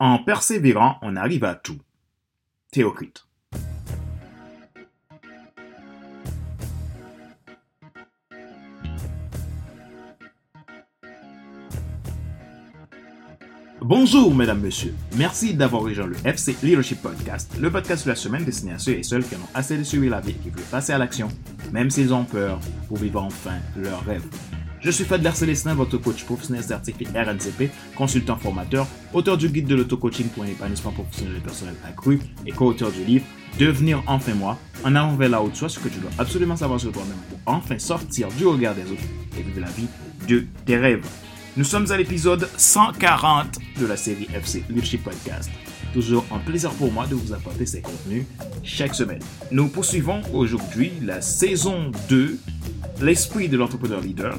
En persévérant, on arrive à tout. Théocrite. Bonjour, mesdames, messieurs. Merci d'avoir rejoint le FC Leadership Podcast, le podcast de la semaine destiné à ceux et celles qui en ont assez de suivre la vie et qui veulent passer à l'action, même s'ils ont peur, pour vivre enfin leur rêve. Je suis Fadler Célestin, votre coach professionnel certifié RNCP, consultant formateur, auteur du guide de l'auto-coaching pour un épanouissement professionnel et personnel accru et co-auteur du livre Devenir enfin moi, en avant vers la haute soi, ce que tu dois absolument savoir sur toi-même pour enfin sortir du regard des autres et vivre la vie de tes rêves. Nous sommes à l'épisode 140 de la série FC Leadership Podcast. Toujours un plaisir pour moi de vous apporter ces contenus chaque semaine. Nous poursuivons aujourd'hui la saison 2, l'esprit de l'entrepreneur leader.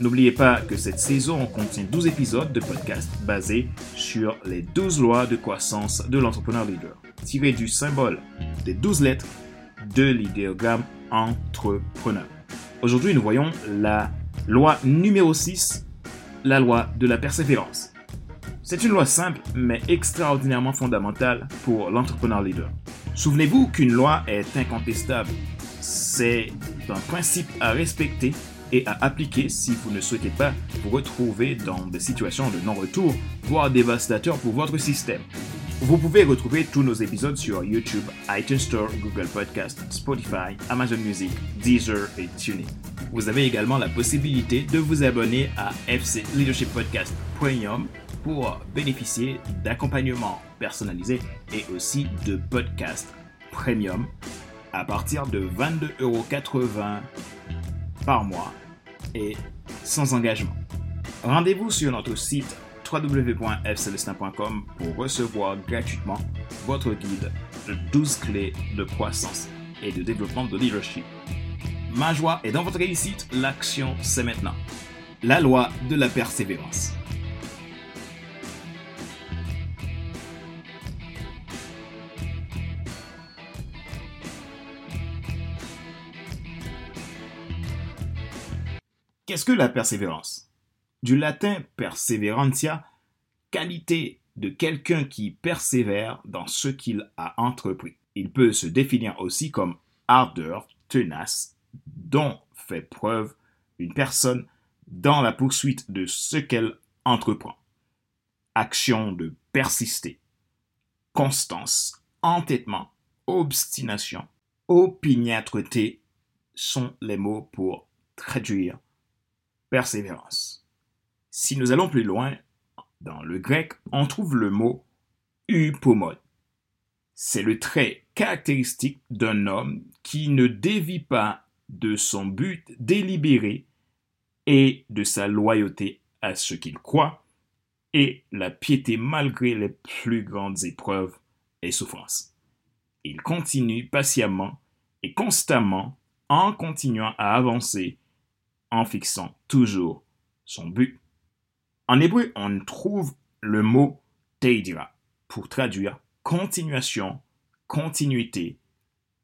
N'oubliez pas que cette saison contient 12 épisodes de podcast basés sur les 12 lois de croissance de l'entrepreneur leader, tirées du symbole des 12 lettres de l'idéogramme entrepreneur. Aujourd'hui, nous voyons la loi numéro 6 la loi de la persévérance. C'est une loi simple mais extraordinairement fondamentale pour l'entrepreneur leader. Souvenez-vous qu'une loi est incontestable. C'est un principe à respecter et à appliquer si vous ne souhaitez pas vous retrouver dans des situations de non-retour, voire dévastateurs pour votre système. Vous pouvez retrouver tous nos épisodes sur YouTube, iTunes Store, Google Podcast, Spotify, Amazon Music, Deezer et TuneIn. Vous avez également la possibilité de vous abonner à FC Leadership Podcast Premium pour bénéficier d'accompagnement personnalisé et aussi de podcasts premium à partir de 22,80€ par mois et sans engagement. Rendez-vous sur notre site www.fcelestin.com pour recevoir gratuitement votre guide de 12 clés de croissance et de développement de leadership. Ma joie est dans votre réussite, l'action c'est maintenant. La loi de la persévérance. Qu'est-ce que la persévérance? Du latin perseverantia, qualité de quelqu'un qui persévère dans ce qu'il a entrepris. Il peut se définir aussi comme ardeur, tenace, dont fait preuve une personne dans la poursuite de ce qu'elle entreprend. Action de persister, constance, entêtement, obstination, opiniâtreté sont les mots pour traduire persévérance. Si nous allons plus loin, dans le grec, on trouve le mot upomone. C'est le trait caractéristique d'un homme qui ne dévie pas de son but délibéré et de sa loyauté à ce qu'il croit, et la piété malgré les plus grandes épreuves et souffrances. Il continue patiemment et constamment en continuant à avancer en fixant toujours son but. En hébreu, on trouve le mot teidira pour traduire continuation, continuité,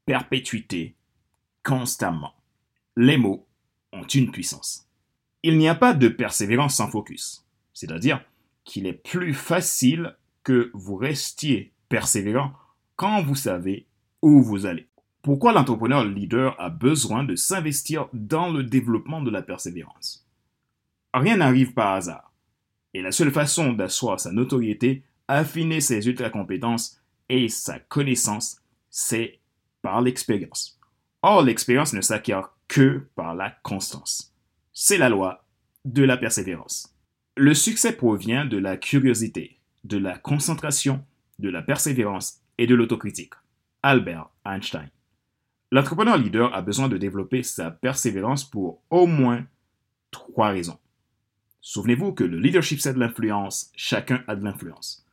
perpétuité, constamment. Les mots ont une puissance. Il n'y a pas de persévérance sans focus, c'est-à-dire qu'il est plus facile que vous restiez persévérant quand vous savez où vous allez. Pourquoi l'entrepreneur leader a besoin de s'investir dans le développement de la persévérance? Rien n'arrive par hasard. Et la seule façon d'asseoir sa notoriété, affiner ses ultra-compétences et sa connaissance, c'est par l'expérience. Or, l'expérience ne s'acquiert que par la constance. C'est la loi de la persévérance. Le succès provient de la curiosité, de la concentration, de la persévérance et de l'autocritique. Albert Einstein. L'entrepreneur leader a besoin de développer sa persévérance pour au moins trois raisons. Souvenez-vous que le leadership c'est de l'influence, chacun a de l'influence.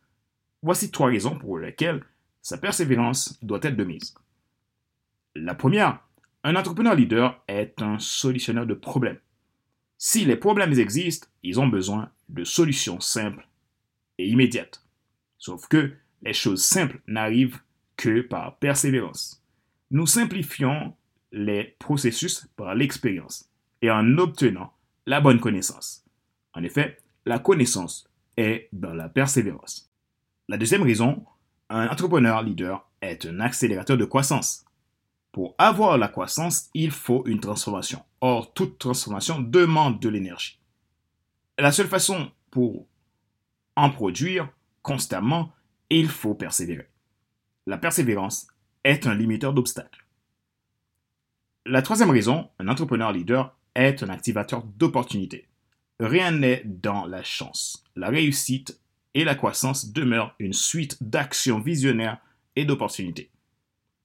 Voici trois raisons pour lesquelles sa persévérance doit être de mise. La première, un entrepreneur leader est un solutionneur de problèmes. Si les problèmes existent, ils ont besoin de solutions simples et immédiates. Sauf que les choses simples n'arrivent que par persévérance nous simplifions les processus par l'expérience et en obtenant la bonne connaissance. En effet, la connaissance est dans la persévérance. La deuxième raison, un entrepreneur leader est un accélérateur de croissance. Pour avoir la croissance, il faut une transformation. Or, toute transformation demande de l'énergie. La seule façon pour en produire constamment, il faut persévérer. La persévérance est un limiteur d'obstacles. La troisième raison, un entrepreneur leader est un activateur d'opportunités. Rien n'est dans la chance. La réussite et la croissance demeurent une suite d'actions visionnaires et d'opportunités.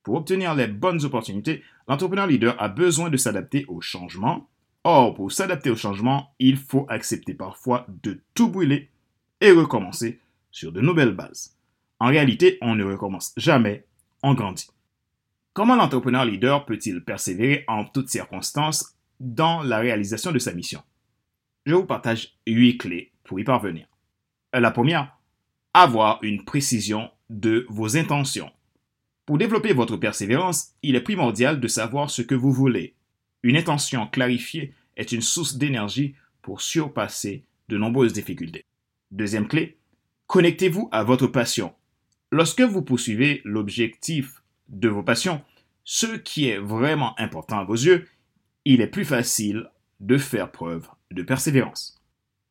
Pour obtenir les bonnes opportunités, l'entrepreneur leader a besoin de s'adapter au changement. Or, pour s'adapter au changement, il faut accepter parfois de tout brûler et recommencer sur de nouvelles bases. En réalité, on ne recommence jamais, on grandit. Comment l'entrepreneur leader peut-il persévérer en toutes circonstances dans la réalisation de sa mission? Je vous partage huit clés pour y parvenir. La première, avoir une précision de vos intentions. Pour développer votre persévérance, il est primordial de savoir ce que vous voulez. Une intention clarifiée est une source d'énergie pour surpasser de nombreuses difficultés. Deuxième clé, connectez-vous à votre passion. Lorsque vous poursuivez l'objectif de vos passions, ce qui est vraiment important à vos yeux, il est plus facile de faire preuve de persévérance.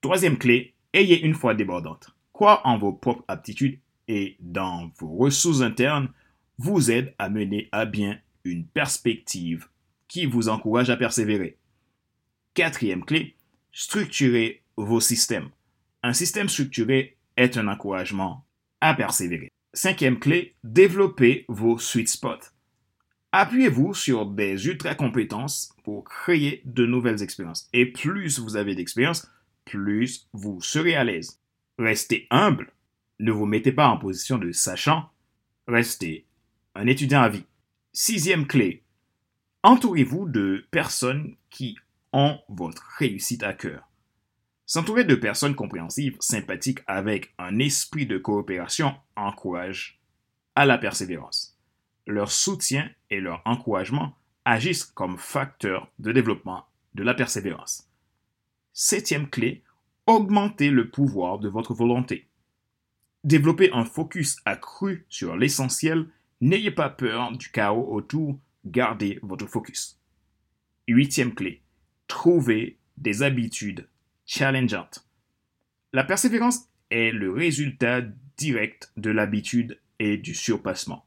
Troisième clé, ayez une foi débordante. Croire en vos propres aptitudes et dans vos ressources internes vous aide à mener à bien une perspective qui vous encourage à persévérer. Quatrième clé, structurez vos systèmes. Un système structuré est un encouragement à persévérer. Cinquième clé, développez vos sweet spots. Appuyez-vous sur des ultra compétences pour créer de nouvelles expériences. Et plus vous avez d'expérience, plus vous serez à l'aise. Restez humble. Ne vous mettez pas en position de sachant. Restez un étudiant à vie. Sixième clé. Entourez-vous de personnes qui ont votre réussite à cœur. S'entourer de personnes compréhensives, sympathiques, avec un esprit de coopération encourage à la persévérance. Leur soutien et leur encouragement agissent comme facteurs de développement de la persévérance. Septième clé, augmentez le pouvoir de votre volonté. Développez un focus accru sur l'essentiel. N'ayez pas peur du chaos autour. Gardez votre focus. Huitième clé. Trouvez des habitudes challengeantes. La persévérance est le résultat direct de l'habitude et du surpassement.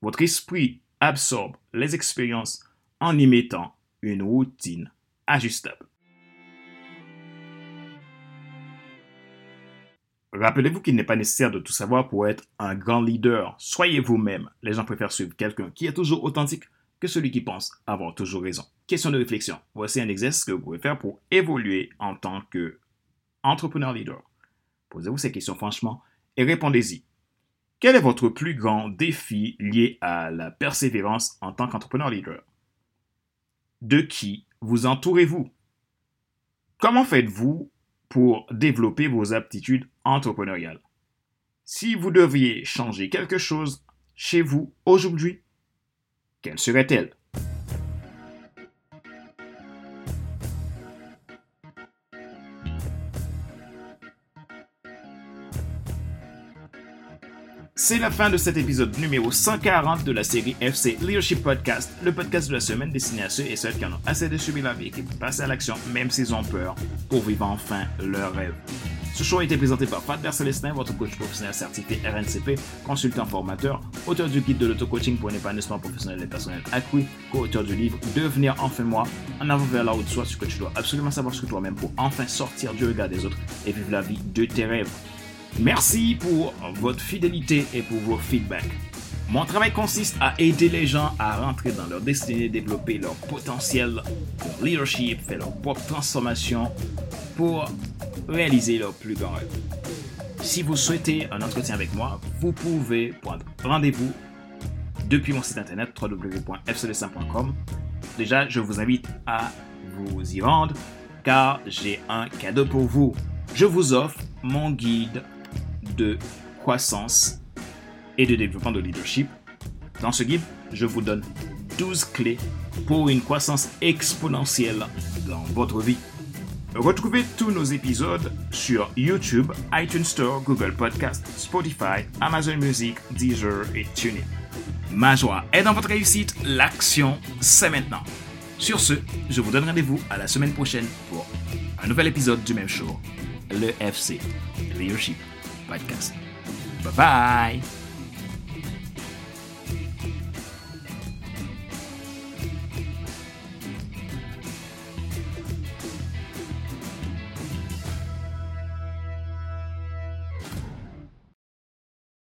Votre esprit absorbe les expériences en y mettant une routine ajustable. Rappelez-vous qu'il n'est pas nécessaire de tout savoir pour être un grand leader. Soyez vous-même. Les gens préfèrent suivre quelqu'un qui est toujours authentique que celui qui pense avoir toujours raison. Question de réflexion. Voici un exercice que vous pouvez faire pour évoluer en tant que entrepreneur leader. Posez-vous ces questions franchement et répondez-y. Quel est votre plus grand défi lié à la persévérance en tant qu'entrepreneur leader? De qui vous entourez-vous? Comment faites-vous pour développer vos aptitudes entrepreneuriales? Si vous deviez changer quelque chose chez vous aujourd'hui, quelle serait-elle? C'est la fin de cet épisode numéro 140 de la série FC Leadership Podcast, le podcast de la semaine destiné à ceux et celles qui en ont assez de subir la vie et qui passer à l'action même s'ils ont peur pour vivre enfin leur rêve. Ce show a été présenté par Pat Célestin, votre coach professionnel certifié RNCP, consultant formateur, auteur du guide de l'auto-coaching pour un épanouissement professionnel et personnel accru, co-auteur du livre Devenir enfin moi, en avant vers la haute soi, ce que tu dois absolument savoir sur toi-même pour enfin sortir du regard des autres et vivre la vie de tes rêves. Merci pour votre fidélité et pour vos feedbacks. Mon travail consiste à aider les gens à rentrer dans leur destinée, développer leur potentiel, leur leadership, faire leur propre transformation pour réaliser leur plus grand rêve. Si vous souhaitez un entretien avec moi, vous pouvez prendre rendez-vous depuis mon site internet www.fcd5.com. Déjà, je vous invite à vous y rendre car j'ai un cadeau pour vous. Je vous offre mon guide de croissance et de développement de leadership. Dans ce guide, je vous donne 12 clés pour une croissance exponentielle dans votre vie. Retrouvez tous nos épisodes sur YouTube, iTunes Store, Google Podcast, Spotify, Amazon Music, Deezer et TuneIn. Ma joie est dans votre réussite, l'action, c'est maintenant. Sur ce, je vous donne rendez-vous à la semaine prochaine pour un nouvel épisode du même show, le FC Leadership Podcast. Bye bye